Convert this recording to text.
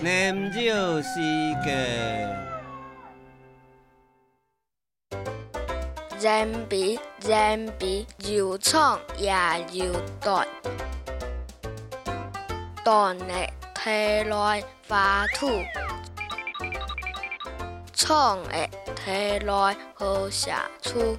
念旧时间。人比人比，又长也又短，短的提来发土，长的提来好写出。